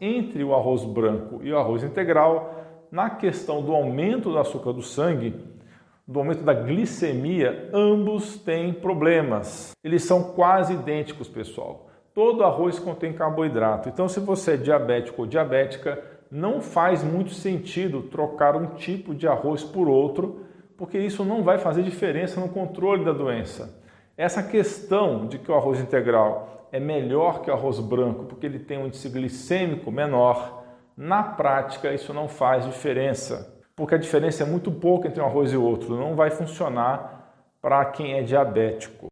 entre o arroz branco e o arroz integral na questão do aumento do açúcar do sangue, do aumento da glicemia, ambos têm problemas. Eles são quase idênticos, pessoal. Todo arroz contém carboidrato. Então, se você é diabético ou diabética, não faz muito sentido trocar um tipo de arroz por outro, porque isso não vai fazer diferença no controle da doença. Essa questão de que o arroz integral é melhor que o arroz branco porque ele tem um índice glicêmico menor, na prática isso não faz diferença, porque a diferença é muito pouca entre um arroz e outro, não vai funcionar para quem é diabético.